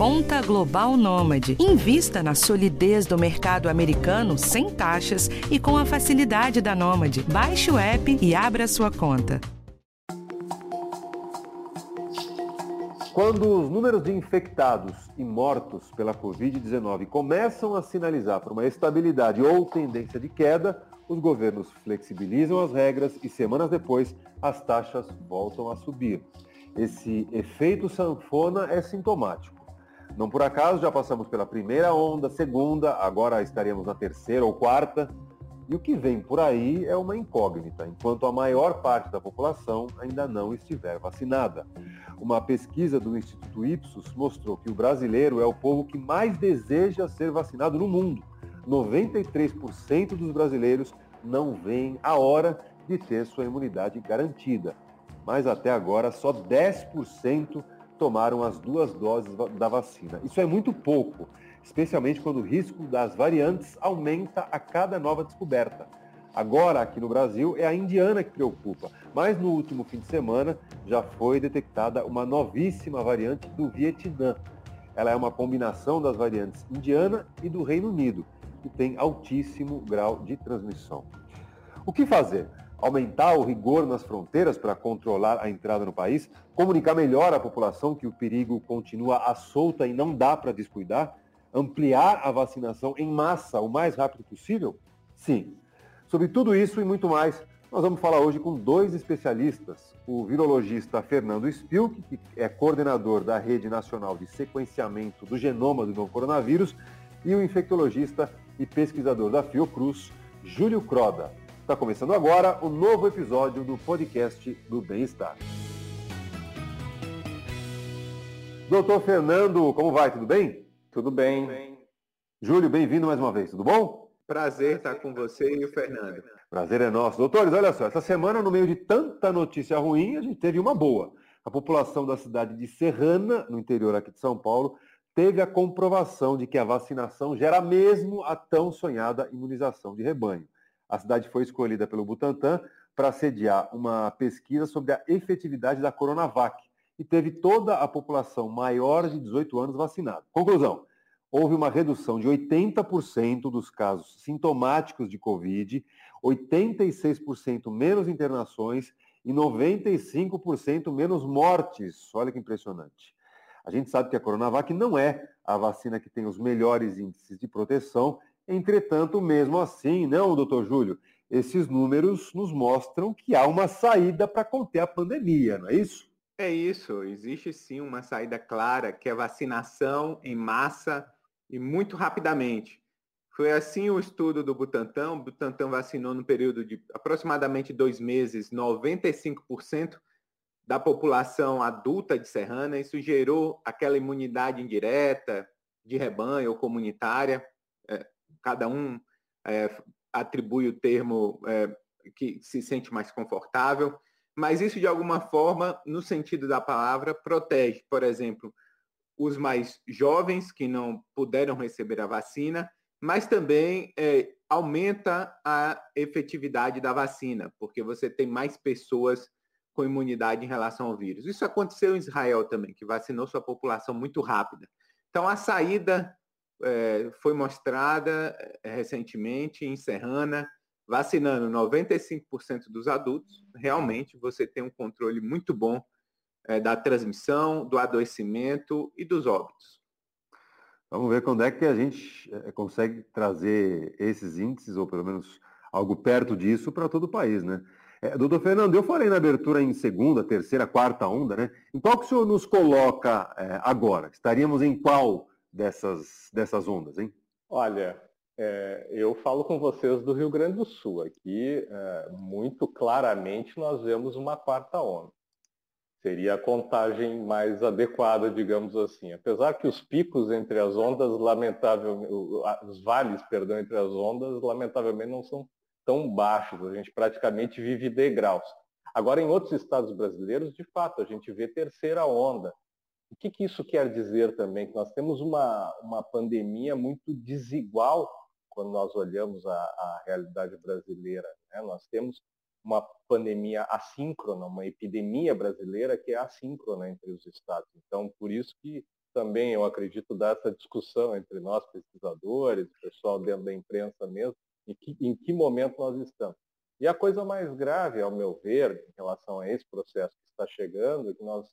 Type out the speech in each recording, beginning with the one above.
Conta Global Nômade. Invista na solidez do mercado americano sem taxas e com a facilidade da Nômade. Baixe o app e abra sua conta. Quando os números de infectados e mortos pela Covid-19 começam a sinalizar por uma estabilidade ou tendência de queda, os governos flexibilizam as regras e semanas depois as taxas voltam a subir. Esse efeito sanfona é sintomático. Não por acaso já passamos pela primeira onda, segunda, agora estaremos na terceira ou quarta. E o que vem por aí é uma incógnita, enquanto a maior parte da população ainda não estiver vacinada. Uma pesquisa do Instituto Ipsos mostrou que o brasileiro é o povo que mais deseja ser vacinado no mundo. 93% dos brasileiros não veem a hora de ter sua imunidade garantida. Mas até agora, só 10% tomaram as duas doses da vacina. Isso é muito pouco, especialmente quando o risco das variantes aumenta a cada nova descoberta. Agora, aqui no Brasil, é a indiana que preocupa, mas no último fim de semana já foi detectada uma novíssima variante do Vietnã. Ela é uma combinação das variantes indiana e do Reino Unido que tem altíssimo grau de transmissão. O que fazer? Aumentar o rigor nas fronteiras para controlar a entrada no país? Comunicar melhor à população que o perigo continua à solta e não dá para descuidar? Ampliar a vacinação em massa o mais rápido possível? Sim. Sobre tudo isso e muito mais, nós vamos falar hoje com dois especialistas. O virologista Fernando Spilk, que é coordenador da Rede Nacional de Sequenciamento do Genoma do Novo Coronavírus, e o infectologista e pesquisador da Fiocruz, Júlio Croda. Está começando agora o um novo episódio do podcast do Bem-Estar. Doutor Fernando, como vai? Tudo bem? Tudo bem. Tudo bem. Júlio, bem-vindo mais uma vez, tudo bom? Prazer estar com você e o Fernando. Prazer é nosso. Doutores, olha só, essa semana, no meio de tanta notícia ruim, a gente teve uma boa. A população da cidade de Serrana, no interior aqui de São Paulo, teve a comprovação de que a vacinação gera mesmo a tão sonhada imunização de rebanho. A cidade foi escolhida pelo Butantan para sediar uma pesquisa sobre a efetividade da Coronavac e teve toda a população maior de 18 anos vacinada. Conclusão: houve uma redução de 80% dos casos sintomáticos de Covid, 86% menos internações e 95% menos mortes. Olha que impressionante. A gente sabe que a Coronavac não é a vacina que tem os melhores índices de proteção, entretanto, mesmo assim, não, doutor Júlio, esses números nos mostram que há uma saída para conter a pandemia, não é isso? É isso, existe sim uma saída clara, que é vacinação em massa e muito rapidamente. Foi assim o estudo do Butantan. O Butantan vacinou no período de aproximadamente dois meses 95% da população adulta de Serrana, isso gerou aquela imunidade indireta, de rebanho ou comunitária, cada um é, atribui o termo é, que se sente mais confortável, mas isso de alguma forma, no sentido da palavra, protege, por exemplo, os mais jovens que não puderam receber a vacina, mas também é, aumenta a efetividade da vacina, porque você tem mais pessoas com imunidade em relação ao vírus. Isso aconteceu em Israel também, que vacinou sua população muito rápida. Então, a saída é, foi mostrada é, recentemente em Serrana, vacinando 95% dos adultos. Realmente, você tem um controle muito bom é, da transmissão, do adoecimento e dos óbitos. Vamos ver quando é que a gente consegue trazer esses índices, ou pelo menos algo perto disso, para todo o país, né? É, doutor Fernando, eu falei na abertura em segunda, terceira, quarta onda, né? Em qual que o senhor nos coloca é, agora? Estaríamos em qual dessas, dessas ondas, hein? Olha, é, eu falo com vocês do Rio Grande do Sul. Aqui, é, muito claramente, nós vemos uma quarta onda. Seria a contagem mais adequada, digamos assim. Apesar que os picos entre as ondas, lamentavelmente, os vales, perdão, entre as ondas, lamentavelmente não são tão baixos, a gente praticamente vive degraus. Agora, em outros estados brasileiros, de fato, a gente vê terceira onda. O que, que isso quer dizer também? Que nós temos uma, uma pandemia muito desigual quando nós olhamos a, a realidade brasileira. Né? Nós temos uma pandemia assíncrona, uma epidemia brasileira que é assíncrona entre os estados. Então, por isso que também, eu acredito, dar essa discussão entre nós, pesquisadores, pessoal dentro da imprensa mesmo, em que, em que momento nós estamos. E a coisa mais grave, ao meu ver, em relação a esse processo que está chegando, é que nós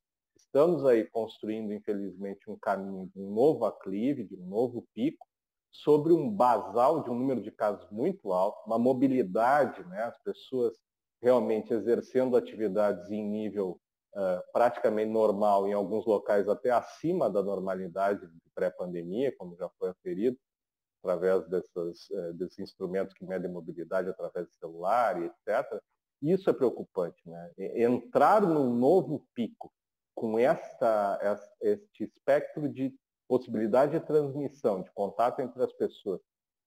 estamos aí construindo, infelizmente, um caminho de um novo aclive, de um novo pico, sobre um basal de um número de casos muito alto, uma mobilidade, né, as pessoas realmente exercendo atividades em nível uh, praticamente normal, em alguns locais até acima da normalidade pré-pandemia, como já foi aferido, através dessas, uh, desses instrumentos que medem mobilidade através do celular etc. Isso é preocupante. Né? Entrar num novo pico com esta, este espectro de possibilidade de transmissão, de contato entre as pessoas,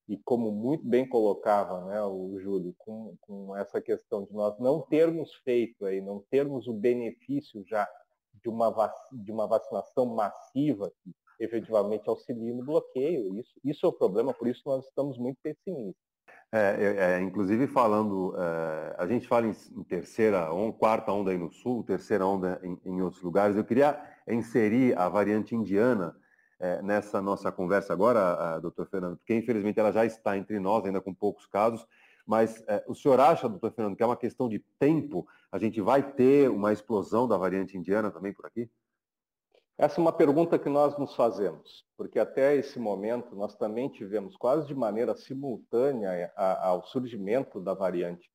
e como muito bem colocava né, o Júlio, com, com essa questão de nós não termos feito aí, não termos o benefício já de uma, vac, de uma vacinação massiva que efetivamente auxilia no bloqueio. Isso, isso é o problema, por isso nós estamos muito pessimistas. É, é, é, inclusive falando, é, a gente fala em, em, terceira ou quarta onda aí no sul, terceira onda em, em outros lugares. Eu queria inserir a variante indiana é, nessa nossa conversa agora, doutor Fernando, porque infelizmente ela já está entre nós, ainda com poucos casos. Mas é, o senhor acha, doutor Fernando, que é uma questão de tempo? A gente vai ter uma explosão da variante indiana também por aqui? Essa é uma pergunta que nós nos fazemos, porque até esse momento nós também tivemos quase de maneira simultânea ao surgimento da variante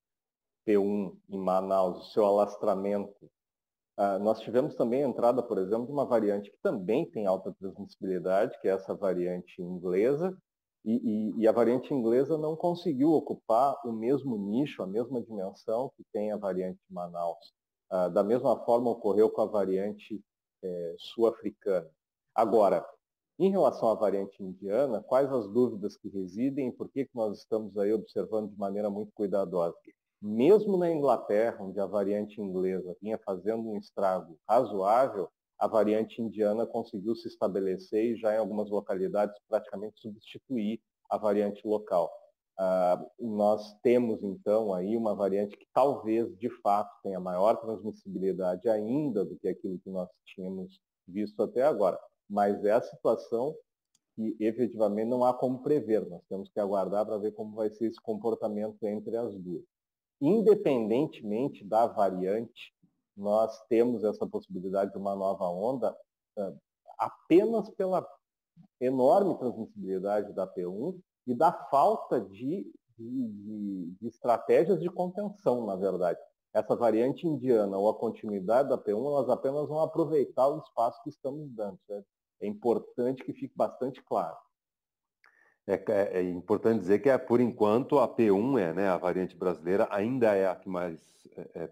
P1 em Manaus, o seu alastramento. Ah, nós tivemos também a entrada, por exemplo, de uma variante que também tem alta transmissibilidade, que é essa variante inglesa, e, e, e, a variante inglesa não conseguiu ocupar o mesmo nicho, a mesma dimensão que tem a variante Manaus. Ah, da mesma forma ocorreu com a variante é, sul-africana. Agora, em relação à variante indiana, quais as dúvidas que residem e por que, que nós estamos aí observando de maneira muito cuidadosa? Mesmo na Inglaterra, onde a variante inglesa vinha fazendo um estrago razoável, a variante indiana conseguiu se estabelecer e já em algumas localidades praticamente substituir a variante local. Uh, nós temos então aí uma variante que talvez de fato tenha maior transmissibilidade ainda do que aquilo que nós tínhamos visto até agora. Mas é a situação que efetivamente não há como prever. Nós temos que aguardar para ver como vai ser esse comportamento entre as duas. Independentemente da variante, nós temos essa possibilidade de uma nova onda uh, apenas pela enorme transmissibilidade da P1 e da falta de, de, de, estratégias de contenção, na verdade. Essa variante indiana ou a continuidade da P1, elas apenas vão aproveitar o espaço que estamos dando. Certo? É importante que fique bastante claro. É, é, é, importante dizer que, é, por enquanto, a P1, é, né, a variante brasileira, ainda é a que mais, é, é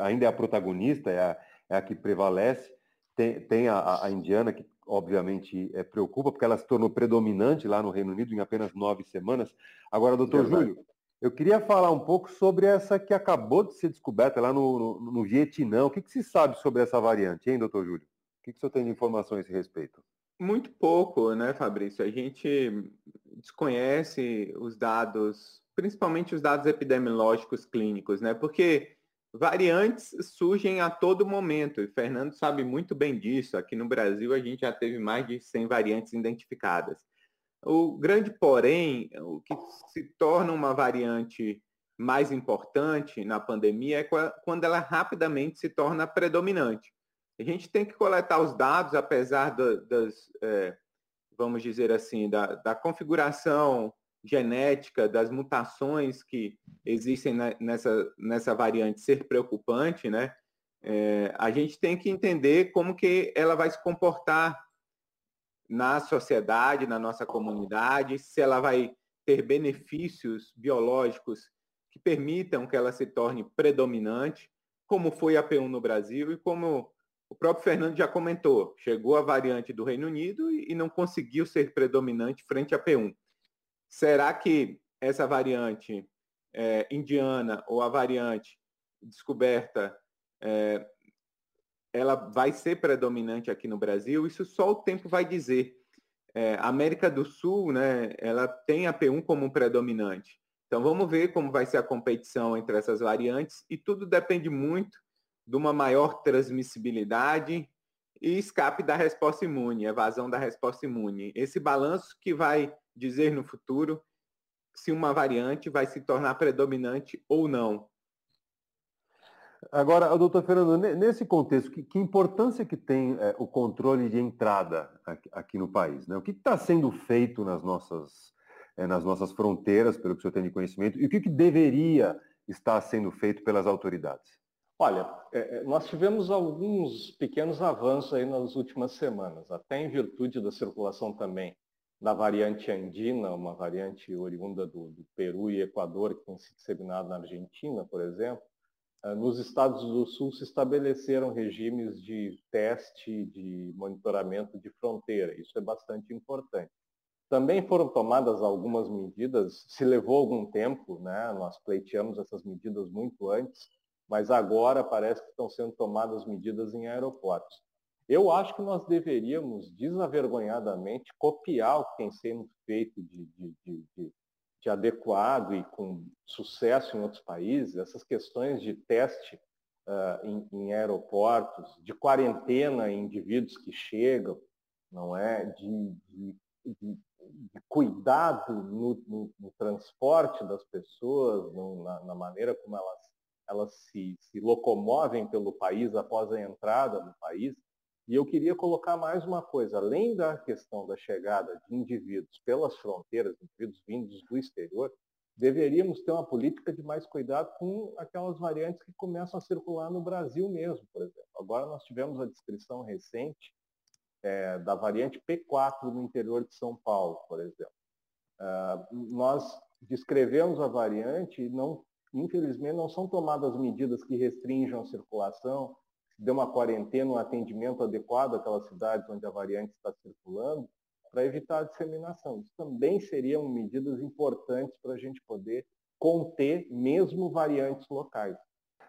ainda é a protagonista, é a, é a que prevalece. Tem, tem a, a, indiana, que obviamente é, preocupa, porque ela se tornou predominante lá no Reino Unido em apenas nove semanas. Agora, doutor Júlio, eu queria falar um pouco sobre essa que acabou de ser descoberta lá no, no, no Vietnã. O que, que, se sabe sobre essa variante, hein, doutor Júlio? O que, que o senhor tem de informação a esse respeito? Muito pouco, né, Fabrício? A gente desconhece os dados, principalmente os dados epidemiológicos clínicos, né? Porque variantes surgem a todo momento, e Fernando sabe muito bem disso. Aqui no Brasil, a gente já teve mais de 100 variantes identificadas. O grande porém, o que se torna uma variante mais importante na pandemia é quando ela rapidamente se torna predominante. A gente tem que coletar os dados, apesar das, é, vamos dizer assim, da, da configuração genética, das mutações que existem nessa, nessa variante ser preocupante, né? É, a gente tem que entender como que ela vai se comportar na sociedade, na nossa comunidade, se ela vai ter benefícios biológicos que permitam que ela se torne predominante, como foi a P1 no Brasil e como o próprio Fernando já comentou, chegou a variante do Reino Unido e não conseguiu ser predominante frente à P1. Será que essa variante é, indiana ou a variante descoberta é, ela vai ser predominante aqui no Brasil? Isso só o tempo vai dizer. É, a América do Sul, né, ela tem a P1 como predominante. Então vamos ver como vai ser a competição entre essas variantes e tudo depende muito de uma maior transmissibilidade e escape da resposta imune, evasão da resposta imune. Esse balanço que vai dizer no futuro se uma variante vai se tornar predominante ou não. Agora, doutor Fernando, nesse contexto, que, que importância que tem é, o controle de entrada aqui, aqui no país? Né? O que está sendo feito nas nossas, é, nas nossas fronteiras, pelo que o senhor tem de conhecimento, e o que, que deveria estar sendo feito pelas autoridades? Olha, é, é, nós tivemos alguns pequenos avanços aí nas últimas semanas, até em virtude da circulação também da variante andina, uma variante oriunda do, do Peru e Equador, que tem se disseminado na Argentina, por exemplo. Ah, nos estados do sul se estabeleceram regimes de teste, de monitoramento de fronteira. Isso é bastante importante. Também foram tomadas algumas medidas, se levou algum tempo, né? nós pleiteamos essas medidas muito antes, mas agora parece que estão sendo tomadas medidas em aeroportos. Eu acho que nós deveríamos desavergonhadamente copiar o que tem sendo feito de, de, de, de adequado e com sucesso em outros países, essas questões de teste uh, em, em, aeroportos, de quarentena em indivíduos que chegam, não é? De, de, de cuidado no, no, no, transporte das pessoas, no, na, na, maneira como elas, elas se, se locomovem pelo país após a entrada no país. E eu queria colocar mais uma coisa, além da questão da chegada de indivíduos pelas fronteiras, indivíduos vindos do exterior, deveríamos ter uma política de mais cuidado com aquelas variantes que começam a circular no Brasil mesmo, por exemplo. Agora nós tivemos a descrição recente é, da variante P4 no interior de São Paulo, por exemplo. Uh, nós descrevemos a variante e não, infelizmente não são tomadas medidas que restringam a circulação, dê uma quarentena, um atendimento adequado àquelas cidades onde a variante está circulando, para evitar a disseminação. Isso também seriam medidas importantes para a gente poder conter mesmo variantes locais.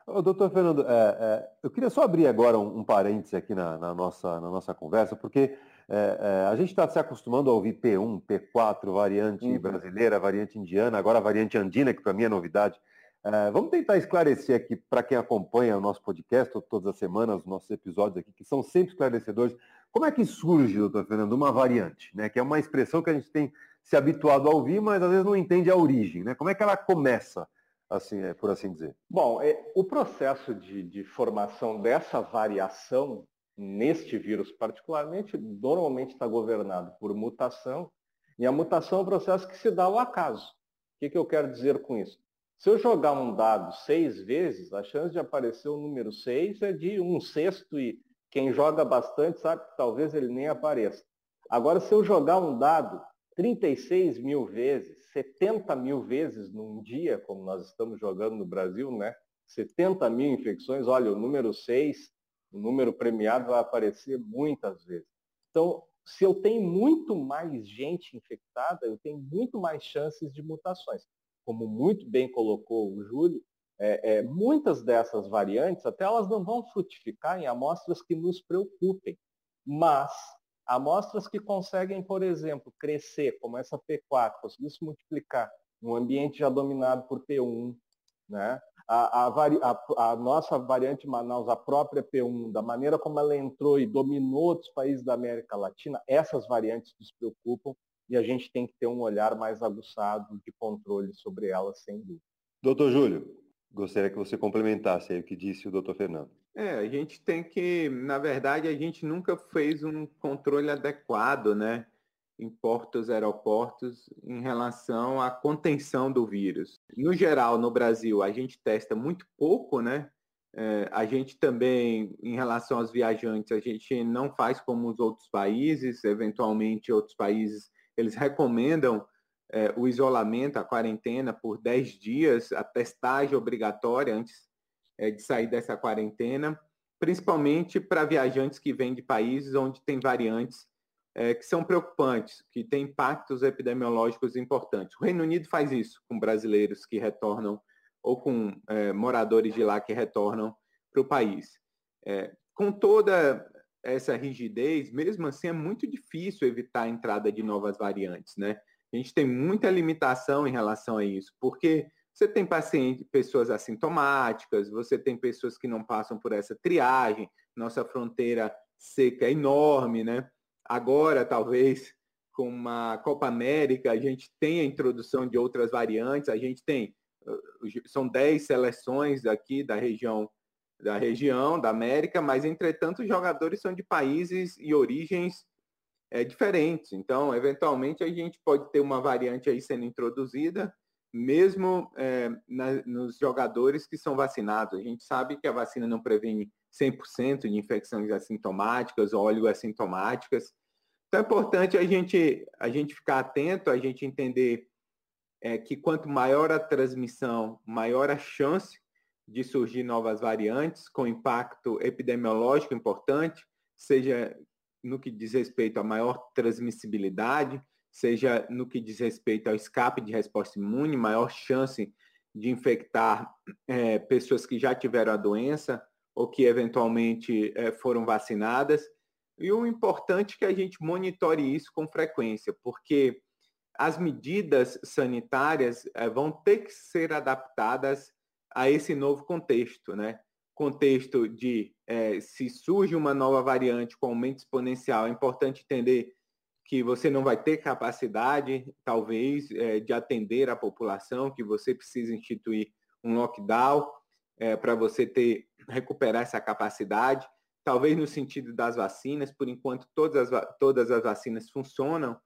Ô, doutor Fernando, é, é, eu queria só abrir agora um, um parêntese aqui na, na, nossa, na nossa conversa, porque é, é a gente está se acostumando a ouvir P1, P4, variante uhum. brasileira, variante indiana, agora a variante andina, que para mim é novidade. É, vamos tentar esclarecer aqui para quem acompanha o nosso podcast todas as semanas, os nossos episódios aqui, que são sempre esclarecedores. Como é que surge, doutor Fernando, uma variante, né? Que é uma expressão que a gente tem se habituado a ouvir, mas às vezes não entende a origem, né? Como é que ela começa, assim, é, por assim dizer? Bom, é, o processo de, de formação dessa variação neste vírus, particularmente, normalmente está governado por mutação, e a mutação é um processo que se dá ao acaso. O que, que eu quero dizer com isso? Se eu jogar um dado seis vezes, a chance de aparecer o número seis é de um sexto e quem joga bastante sabe que talvez ele nem apareça. Agora, se eu jogar um dado 36 mil vezes, 70 mil vezes num dia, como nós estamos jogando no Brasil, né? 70 mil infecções, olha, o número 6, o número premiado vai aparecer muitas vezes. Então, se eu tenho muito mais gente infectada, eu tenho muito mais chances de mutações como muito bem colocou o Júlio, é, é, muitas dessas variantes, até elas não vão frutificar em amostras que nos preocupem, mas amostras que conseguem, por exemplo, crescer, como essa P4, conseguir se multiplicar um ambiente já dominado por P1, né? A, a, a, a, nossa variante Manaus, a própria P1, da maneira como ela entrou e dominou outros países da América Latina, essas variantes nos preocupam e a gente tem que ter um olhar mais aguçado de controle sobre elas, sem dúvida. Doutor Júlio, gostaria que você complementasse aí o que disse o doutor Fernando. É, a gente tem que, na verdade, a gente nunca fez um controle adequado, né, em portos, aeroportos, em relação à contenção do vírus. No geral, no Brasil, a gente testa muito pouco, né? É, a gente também, em relação aos viajantes, a gente não faz como os outros países, eventualmente outros países eles recomendam é, o isolamento, a quarentena por 10 dias, a testagem obrigatória antes é, de sair dessa quarentena, principalmente para viajantes que vêm de países onde tem variantes é, que são preocupantes, que têm impactos epidemiológicos importantes. O Reino Unido faz isso com brasileiros que retornam ou com é, moradores de lá que retornam para o país. É, com toda essa rigidez, mesmo assim é muito difícil evitar a entrada de novas variantes, né? A gente tem muita limitação em relação a isso, porque você tem pacientes, pessoas assintomáticas, você tem pessoas que não passam por essa triagem, nossa fronteira seca enorme, né? Agora, talvez, com uma Copa América, a gente tem a introdução de outras variantes, a gente tem, são 10 seleções aqui da região da região, da América, mas, entretanto, os jogadores são de países e origens é, diferentes. Então, eventualmente, a gente pode ter uma variante aí sendo introduzida, mesmo é, na, nos jogadores que são vacinados. A gente sabe que a vacina não previne 100% de infecções assintomáticas ou assintomáticas. Então, é importante a gente, a gente ficar atento, a gente entender é, que quanto maior a transmissão, maior a chance de surgir novas variantes com impacto epidemiológico importante, seja no que diz respeito à maior transmissibilidade, seja no que diz respeito ao escape de resposta imune, maior chance de infectar é, pessoas que já tiveram a doença ou que eventualmente é, foram vacinadas. E o importante é que a gente monitore isso com frequência, porque as medidas sanitárias é, vão ter que ser adaptadas a esse novo contexto, né? Contexto de é, se surge uma nova variante com aumento exponencial, é importante entender que você não vai ter capacidade, talvez, é, de atender a população, que você precisa instituir um lockdown é, para você ter recuperar essa capacidade. Talvez no sentido das vacinas, por enquanto todas as, todas as vacinas funcionam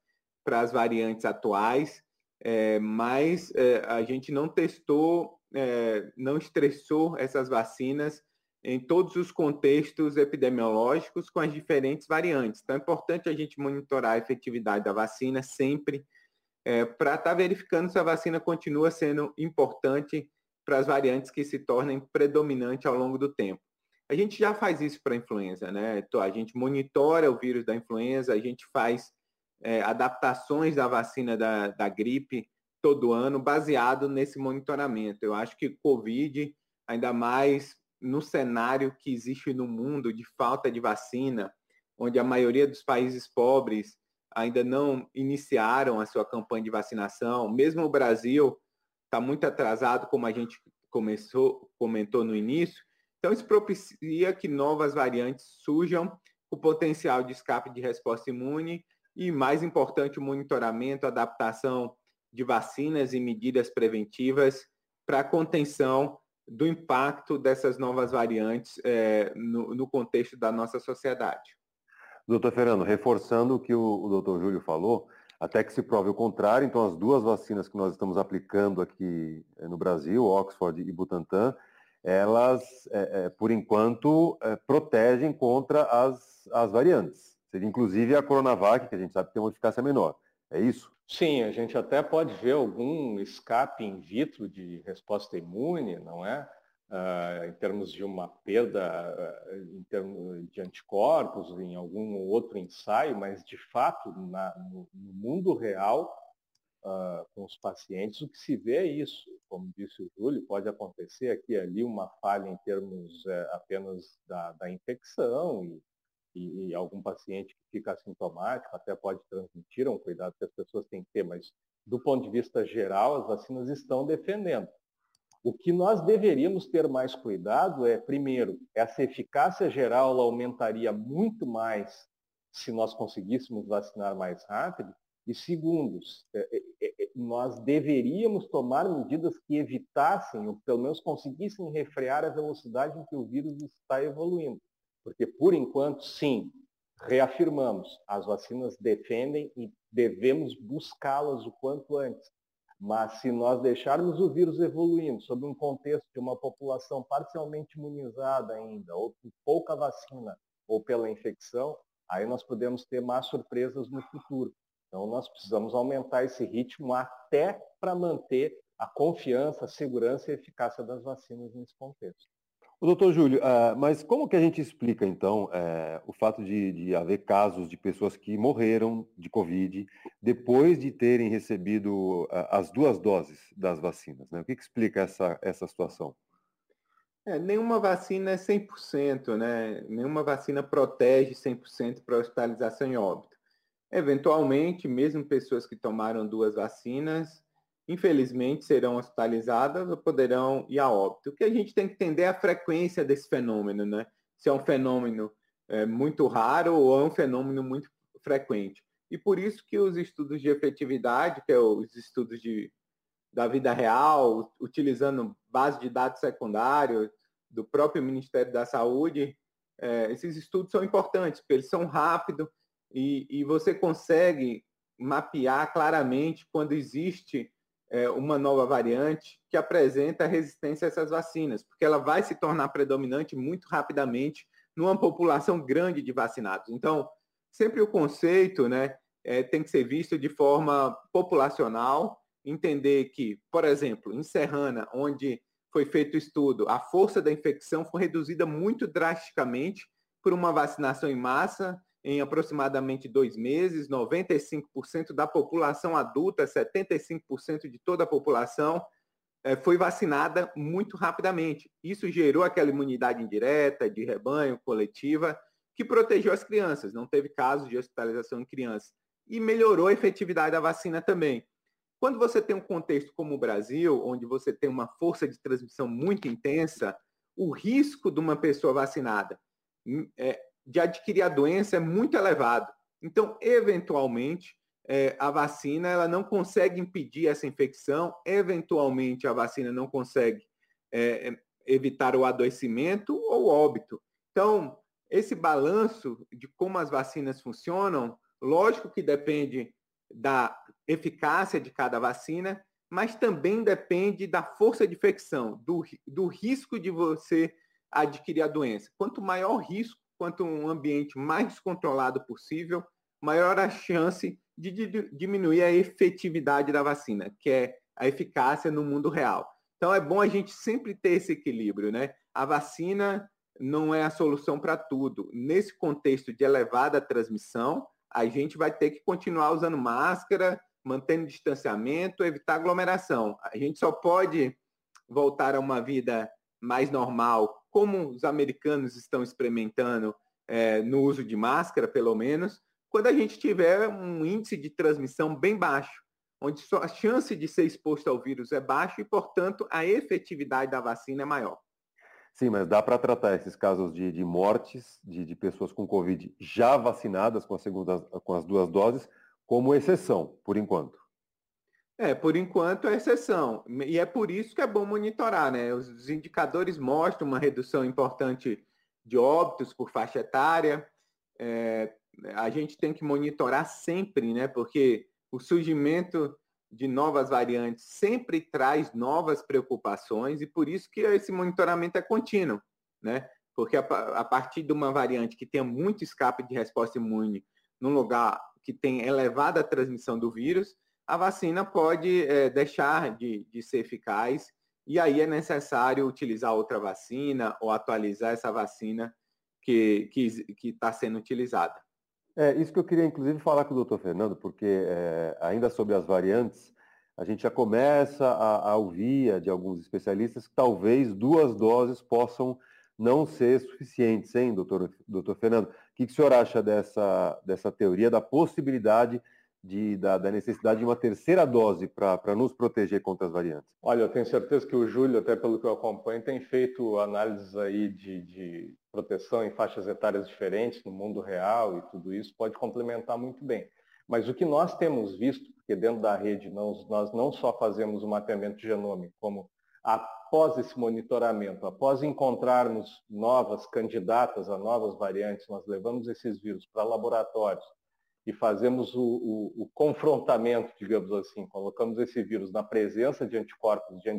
para as variantes atuais, é, mas é, a gente não testou é, não estressou essas vacinas em todos os contextos epidemiológicos com as diferentes variantes. Então é importante a gente monitorar a efetividade da vacina sempre é, para estar tá verificando se a vacina continua sendo importante para as variantes que se tornem predominantes ao longo do tempo. A gente já faz isso para a influenza, né? Então, a gente monitora o vírus da influenza, a gente faz é, adaptações da vacina da, da gripe todo ano baseado nesse monitoramento. Eu acho que Covid, ainda mais no cenário que existe no mundo de falta de vacina, onde a maioria dos países pobres ainda não iniciaram a sua campanha de vacinação, mesmo o Brasil está muito atrasado, como a gente começou, comentou no início, então isso propicia que novas variantes surjam, o potencial de escape de resposta imune e, mais importante, o monitoramento, adaptação de vacinas e medidas preventivas para contenção do impacto dessas novas variantes é, no, no, contexto da nossa sociedade. Doutor Fernando, reforçando o que o, o doutor Júlio falou, até que se prove o contrário, então as duas vacinas que nós estamos aplicando aqui é, no Brasil, Oxford e Butantan, elas, é, é, por enquanto, é, protegem contra as, as variantes. Inclusive a Coronavac, que a gente sabe que tem uma eficácia menor. É isso? Sim, a gente até pode ver algum escape in vitro de resposta imune, não é? Uh, em termos de uma perda uh, em termos de anticorpos, em algum outro ensaio, mas de fato, na, no, no, mundo real, uh, com os pacientes, o que se vê é isso. Como disse o Júlio, pode acontecer aqui e ali uma falha em termos eh, apenas da, da infecção e e, e, algum paciente que fica assintomático até pode transmitir, é um cuidado que as pessoas têm que ter, mas do ponto de vista geral, as vacinas estão defendendo. O que nós deveríamos ter mais cuidado é, primeiro, essa eficácia geral ela aumentaria muito mais se nós conseguíssemos vacinar mais rápido, e segundo, é, é, é, nós deveríamos tomar medidas que evitassem, ou pelo menos conseguissem refrear a velocidade em que o vírus está evoluindo. Porque, por enquanto, sim, reafirmamos, as vacinas defendem e devemos buscá-las o quanto antes. Mas se nós deixarmos o vírus evoluindo sob um contexto de uma população parcialmente imunizada ainda, ou com pouca vacina, ou pela infecção, aí nós podemos ter más surpresas no futuro. Então nós precisamos aumentar esse ritmo até para manter a confiança, a segurança e a eficácia das vacinas nesse contexto. O doutor Júlio, uh, mas como que a gente explica, então, uh, o fato de, de, haver casos de pessoas que morreram de Covid depois de terem recebido uh, as duas doses das vacinas? Né? O que, que explica essa, essa situação? É, nenhuma vacina é 100%, né? Nenhuma vacina protege 100% para hospitalização e óbito. Eventualmente, mesmo pessoas que tomaram duas vacinas, infelizmente, serão hospitalizadas ou poderão ir a óbito. O que a gente tem que entender é a frequência desse fenômeno, né? Se é um fenômeno é, muito raro ou é um fenômeno muito frequente. E por isso que os estudos de efetividade, que é os estudos de, da vida real, utilizando base de dados secundários do próprio Ministério da Saúde, é, esses estudos são importantes, porque eles são rápidos e, e você consegue mapear claramente quando existe é, uma nova variante que apresenta resistência a essas vacinas, porque ela vai se tornar predominante muito rapidamente numa população grande de vacinados. Então, sempre o conceito né, é, tem que ser visto de forma populacional, entender que, por exemplo, em Serrana, onde foi feito o estudo, a força da infecção foi reduzida muito drasticamente por uma vacinação em massa em aproximadamente dois meses, 95% da população adulta, 75% de toda a população é, foi vacinada muito rapidamente. Isso gerou aquela imunidade indireta, de rebanho, coletiva, que protegeu as crianças, não teve casos de hospitalização em crianças. E melhorou a efetividade da vacina também. Quando você tem um contexto como o Brasil, onde você tem uma força de transmissão muito intensa, o risco de uma pessoa vacinada hum, é, de adquirir a doença é muito elevado. Então, eventualmente, é, a vacina ela não consegue impedir essa infecção, eventualmente a vacina não consegue é, evitar o adoecimento ou óbito. Então, esse balanço de como as vacinas funcionam, lógico que depende da eficácia de cada vacina, mas também depende da força de infecção, do, do risco de você adquirir a doença. Quanto maior o risco, quanto um ambiente mais descontrolado possível, maior a chance de diminuir a efetividade da vacina, que é a eficácia no mundo real. Então é bom a gente sempre ter esse equilíbrio, né? A vacina não é a solução para tudo. Nesse contexto de elevada transmissão, a gente vai ter que continuar usando máscara, mantendo distanciamento, evitar aglomeração. A gente só pode voltar a uma vida mais normal, como os americanos estão experimentando é, no uso de máscara, pelo menos, quando a gente tiver um índice de transmissão bem baixo, onde a chance de ser exposto ao vírus é baixa e, portanto, a efetividade da vacina é maior. Sim, mas dá para tratar esses casos de, de mortes de, de, pessoas com Covid já vacinadas com, segunda, com as duas doses como exceção, por enquanto. É, por enquanto é exceção. E é por isso que é bom monitorar, né? Os indicadores mostram uma redução importante de óbitos por faixa etária. É, a gente tem que monitorar sempre, né? Porque o surgimento de novas variantes sempre traz novas preocupações e por isso que esse monitoramento é contínuo, né? Porque a, a partir de uma variante que tenha muito escape de resposta imune num lugar que tem elevada transmissão do vírus, a vacina pode é, deixar de, de ser eficaz e aí é necessário utilizar outra vacina ou atualizar essa vacina que está sendo utilizada. É, isso que eu queria, inclusive, falar com o doutor Fernando, porque é, ainda sobre as variantes, a gente já começa a, a ouvir de alguns especialistas que talvez duas doses possam não ser suficientes, hein, doutor, doutor Fernando? O que, que o senhor acha dessa, dessa teoria, da possibilidade de, da, da, necessidade de uma terceira dose para nos proteger contra as variantes? Olha, eu tenho certeza que o Júlio, até pelo que eu acompanho, tem feito análises aí de, de proteção em faixas etárias diferentes no mundo real e tudo isso pode complementar muito bem. Mas o que nós temos visto, porque dentro da rede nós, nós não só fazemos o mapeamento genômico, como após esse monitoramento, após encontrarmos novas candidatas a novas variantes, nós levamos esses vírus para laboratórios e fazemos o, o, o, confrontamento, digamos assim, colocamos esse vírus na presença de anticorpos de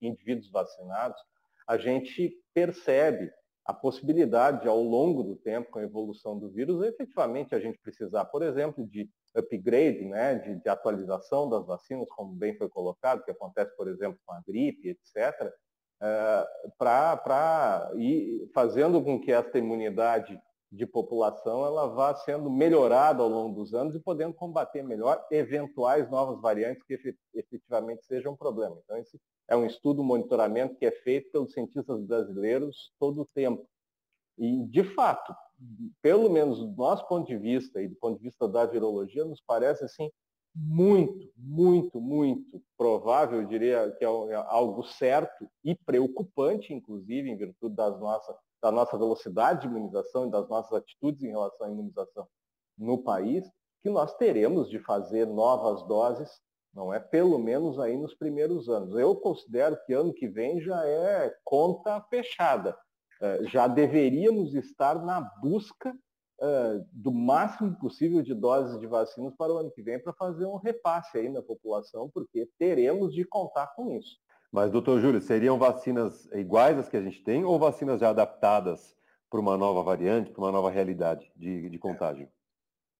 indivíduos vacinados, a gente percebe a possibilidade, ao longo do tempo, com a evolução do vírus, efetivamente a gente precisar, por exemplo, de upgrade, né, de, de atualização das vacinas, como bem foi colocado, que acontece, por exemplo, com a gripe, etc., é, para ir fazendo com que essa imunidade de população ela vá sendo melhorada ao longo dos anos e podendo combater melhor eventuais novas variantes que efetivamente sejam um problema. Então, esse é um estudo, um monitoramento que é feito pelos cientistas brasileiros todo o tempo. E, de fato, pelo menos do nosso ponto de vista e do ponto de vista da virologia, nos parece assim muito, muito, muito provável, eu diria que é, é algo certo e preocupante, inclusive, em virtude das nossa, da nossa velocidade de imunização e das nossas atitudes em relação à imunização no país, que nós teremos de fazer novas doses, não é? Pelo menos aí nos primeiros anos. Eu considero que ano que vem já é conta fechada. É, já deveríamos estar na busca é, do máximo possível de doses de vacinas para o ano que vem para fazer um repasse aí na população, porque teremos de contar com isso. Mas, doutor Júlio, seriam vacinas iguais às que a gente tem ou vacinas já adaptadas para uma nova variante, para uma nova realidade de, de contágio?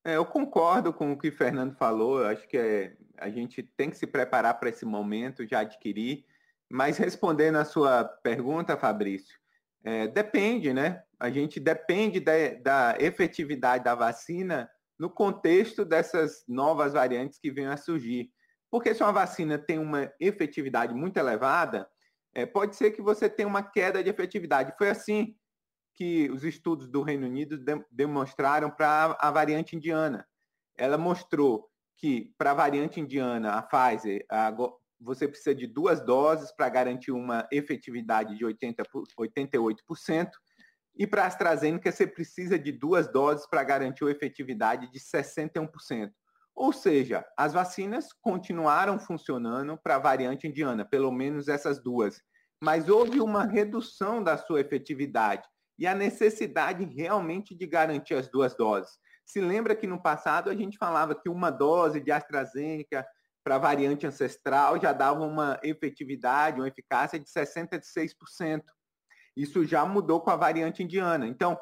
É, eu concordo com o que o Fernando falou. Eu acho que é, a gente tem que se preparar para esse momento, já adquirir. Mas respondendo a sua pergunta, Fabrício, é, depende, né? A gente depende da, da efetividade da vacina no contexto dessas novas variantes que venham a surgir. Porque se uma vacina tem uma efetividade muito elevada, é, pode ser que você tenha uma queda de efetividade. Foi assim que os estudos do Reino Unido de, demonstraram para a variante indiana. Ela mostrou que para a variante indiana, a Pfizer, a, você precisa de duas doses para garantir uma efetividade de 80, 88%, e para a AstraZeneca você precisa de duas doses para garantir uma efetividade de 61%. Ou seja, as vacinas continuaram funcionando para a variante indiana, pelo menos essas duas. Mas houve uma redução da sua efetividade e a necessidade realmente de garantir as duas doses. Se lembra que no passado a gente falava que uma dose de AstraZeneca para a variante ancestral já dava uma efetividade, uma eficácia de 66%. Isso já mudou com a variante indiana. Então,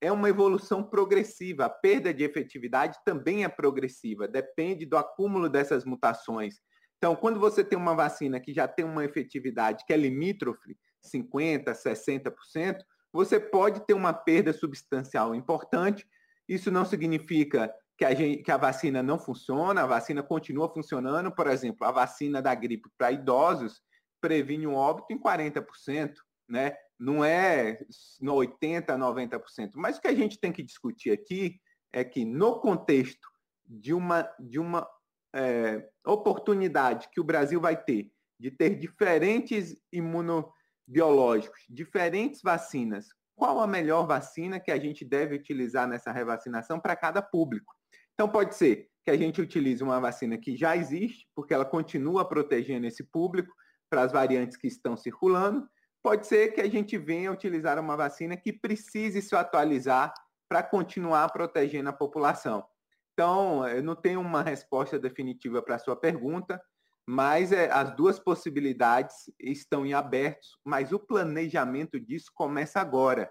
é uma evolução progressiva. A perda de efetividade também é progressiva, depende do acúmulo dessas mutações. Então, quando você tem uma vacina que já tem uma efetividade que é limítrofe, 50%, 60%, você pode ter uma perda substancial importante. Isso não significa que a, gente, que a vacina não funciona, a vacina continua funcionando. Por exemplo, a vacina da gripe para idosos previne um óbito em 40%, né? Não é no 80%, 90%. Mas o que a gente tem que discutir aqui é que no contexto de uma, de uma é, oportunidade que o Brasil vai ter de ter diferentes imunobiológicos, diferentes vacinas, qual a melhor vacina que a gente deve utilizar nessa revacinação para cada público? Então pode ser que a gente utilize uma vacina que já existe, porque ela continua protegendo esse público para as variantes que estão circulando, pode ser que a gente venha utilizar uma vacina que precise se atualizar para continuar protegendo a população. Então, eu não tenho uma resposta definitiva para a sua pergunta, mas é, as duas possibilidades estão em aberto, mas o planejamento disso começa agora.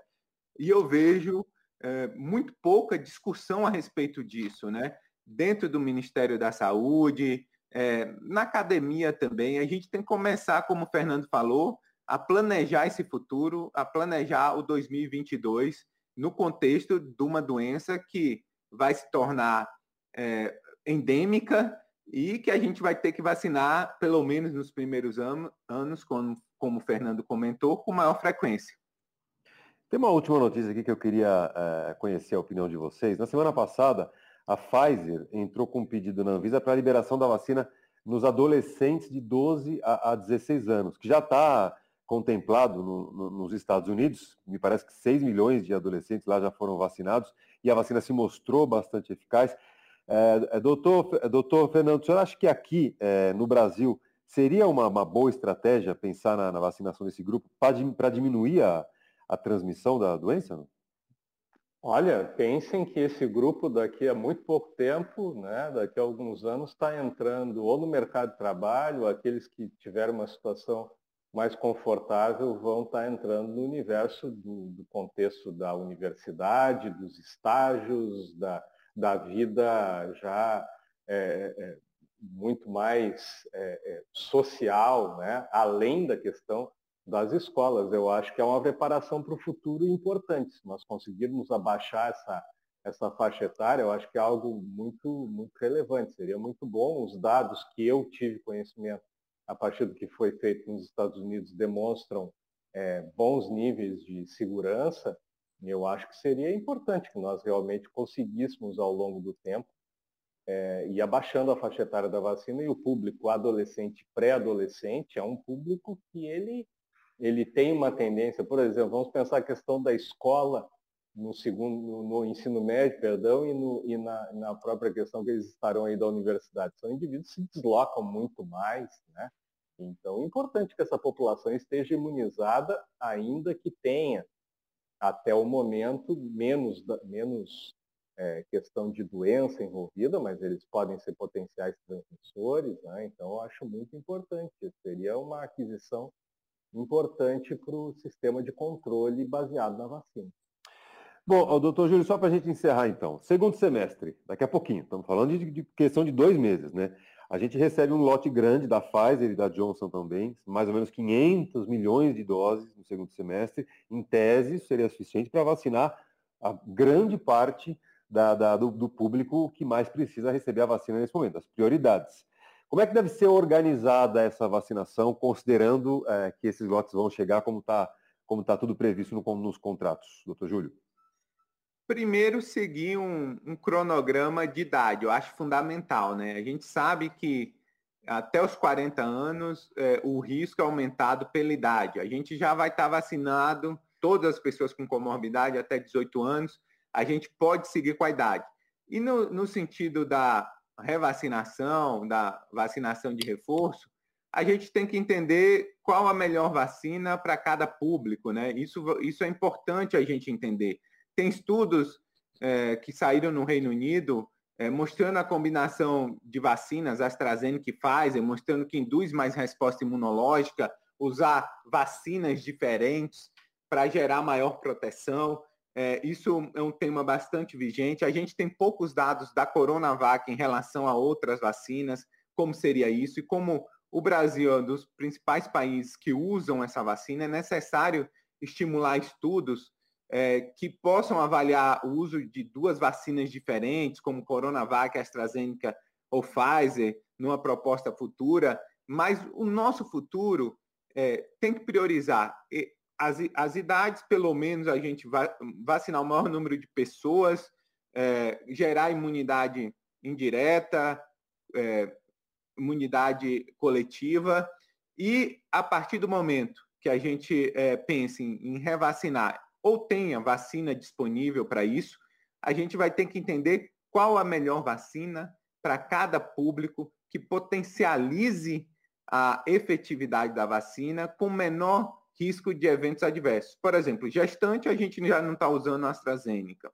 E eu vejo é, muito pouca discussão a respeito disso, né? Dentro do Ministério da Saúde, é, na academia também, a gente tem que começar, como o Fernando falou, a planejar esse futuro, a planejar o 2022 no contexto de uma doença que vai se tornar é, endêmica e que a gente vai ter que vacinar, pelo menos nos primeiros anos, anos como, como o Fernando comentou, com maior frequência. Tem uma última notícia aqui que eu queria é, conhecer a opinião de vocês. Na semana passada, a Pfizer entrou com um pedido na Anvisa para a liberação da vacina nos adolescentes de 12 a, a 16 anos, que já está contemplado no, no, nos Estados Unidos, me parece que 6 milhões de adolescentes lá já foram vacinados e a vacina se mostrou bastante eficaz. É, é doutor, é, doutor Fernando, o senhor acha que aqui é, no Brasil seria uma, uma, boa estratégia pensar na, na vacinação desse grupo para diminuir a, a, transmissão da doença? Olha, pensem que esse grupo daqui a muito pouco tempo, né, daqui a alguns anos, está entrando ou no mercado de trabalho, aqueles que tiveram uma situação mais confortável vão estar tá entrando no universo do, do contexto da universidade, dos estágios, da, da vida já é, é, muito mais é, é, social, né? além da questão das escolas. Eu acho que é uma preparação para o futuro importante. Se nós conseguirmos abaixar essa, essa faixa etária, eu acho que é algo muito, muito relevante. Seria muito bom os dados que eu tive conhecimento a partir do que foi feito nos Estados Unidos, demonstram é, bons níveis de segurança, eu acho que seria importante que nós realmente conseguíssemos ao longo do tempo é, ir abaixando a faixa etária da vacina e o público adolescente, pré-adolescente, é um público que ele ele tem uma tendência, por exemplo, vamos pensar a questão da escola no segundo, no, ensino médio, perdão, e, no, e na, na, própria questão que eles estarão aí da universidade. São indivíduos que se deslocam muito mais, né? Então, é importante que essa população esteja imunizada, ainda que tenha, até o momento, menos, menos é, questão de doença envolvida, mas eles podem ser potenciais transmissores, né? Então, eu acho muito importante. Seria uma aquisição importante para o sistema de controle baseado na vacina. Bom, doutor Júlio, só para a gente encerrar então. Segundo semestre, daqui a pouquinho, estamos falando de, de, questão de dois meses, né? A gente recebe um lote grande da Pfizer e da Johnson também, mais ou menos 500 milhões de doses no segundo semestre. Em tese, seria suficiente para vacinar a grande parte da, da, do, do público que mais precisa receber a vacina nesse momento, as prioridades. Como é que deve ser organizada essa vacinação, considerando é, que esses lotes vão chegar como está como tá tudo previsto no, nos contratos, doutor Júlio? Primeiro, seguir um, um, cronograma de idade, eu acho fundamental, né? A gente sabe que até os 40 anos é, o risco é aumentado pela idade. A gente já vai estar vacinado, todas as pessoas com comorbidade até 18 anos, a gente pode seguir com a idade. E no, no sentido da revacinação, da vacinação de reforço, a gente tem que entender qual a melhor vacina para cada público, né? Isso, isso é importante a gente entender. Tem estudos é, que saíram no Reino Unido é, mostrando a combinação de vacinas, AstraZeneca e Pfizer, mostrando que induz mais resposta imunológica, usar vacinas diferentes para gerar maior proteção. É, isso é um tema bastante vigente. A gente tem poucos dados da Coronavac em relação a outras vacinas, como seria isso, e como o Brasil é um dos principais países que usam essa vacina, é necessário estimular estudos é, que possam avaliar o uso de duas vacinas diferentes, como Coronavac, AstraZeneca ou Pfizer, numa proposta futura, mas o nosso futuro é, tem que priorizar. As, as idades, pelo menos a gente vai vacinar o maior número de pessoas, é, gerar imunidade indireta, é, imunidade coletiva, e a partir do momento que a gente é, pense em, em revacinar ou tenha vacina disponível para isso, a gente vai ter que entender qual a melhor vacina para cada público que potencialize a efetividade da vacina com menor risco de eventos adversos. Por exemplo, gestante, a gente já não está usando a AstraZeneca.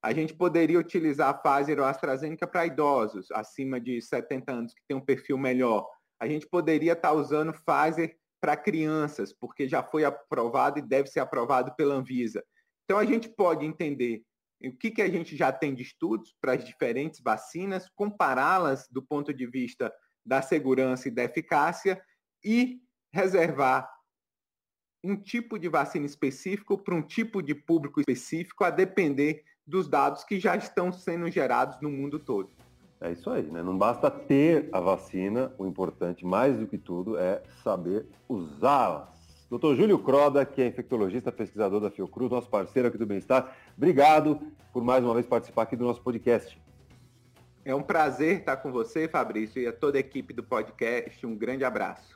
A gente poderia utilizar a Pfizer ou a AstraZeneca para idosos acima de 70 anos, que tem um perfil melhor. A gente poderia estar tá usando Pfizer para crianças, porque já foi aprovado e deve ser aprovado pela Anvisa. Então, a gente pode entender o que, que a gente já tem de estudos para as diferentes vacinas, compará-las do ponto de vista da segurança e da eficácia e reservar um tipo de vacina específico para um tipo de público específico, a depender dos dados que já estão sendo gerados no mundo todo. É isso aí, né? Não basta ter a vacina, o importante, mais do que tudo, é saber usá-las. Doutor Júlio Croda, que é infectologista, pesquisador da Fiocruz, nosso parceiro aqui do Bem-Estar, obrigado por mais uma vez participar aqui do nosso podcast. É um prazer estar com você, Fabrício, e a toda a equipe do podcast. Um grande abraço.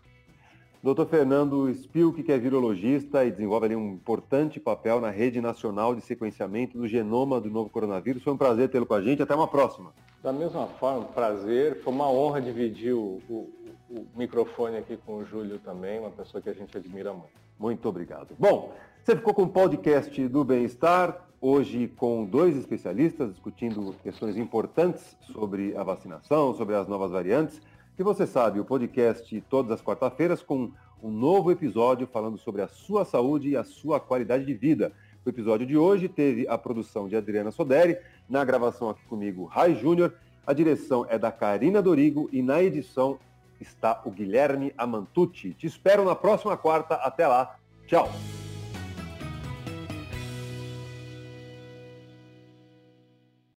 Doutor Fernando Spilk, que é virologista e desenvolve ali um importante papel na Rede Nacional de Sequenciamento do Genoma do Novo Coronavírus. Foi um prazer tê-lo com a gente. Até uma próxima. Da mesma forma, prazer. Foi uma honra dividir o, o, o microfone aqui com o Júlio também, uma pessoa que a gente admira muito. Muito obrigado. Bom, você ficou com o podcast do Bem-Estar, hoje com dois especialistas discutindo questões importantes sobre a vacinação, sobre as novas variantes. E você sabe, o podcast todas as quarta-feiras com um novo episódio falando sobre a sua saúde e a sua qualidade de vida. O episódio de hoje teve a produção de Adriana Soderi, na gravação aqui comigo, Rai Júnior, a direção é da Karina Dorigo e na edição está o Guilherme Amantucci. Te espero na próxima quarta. Até lá. Tchau.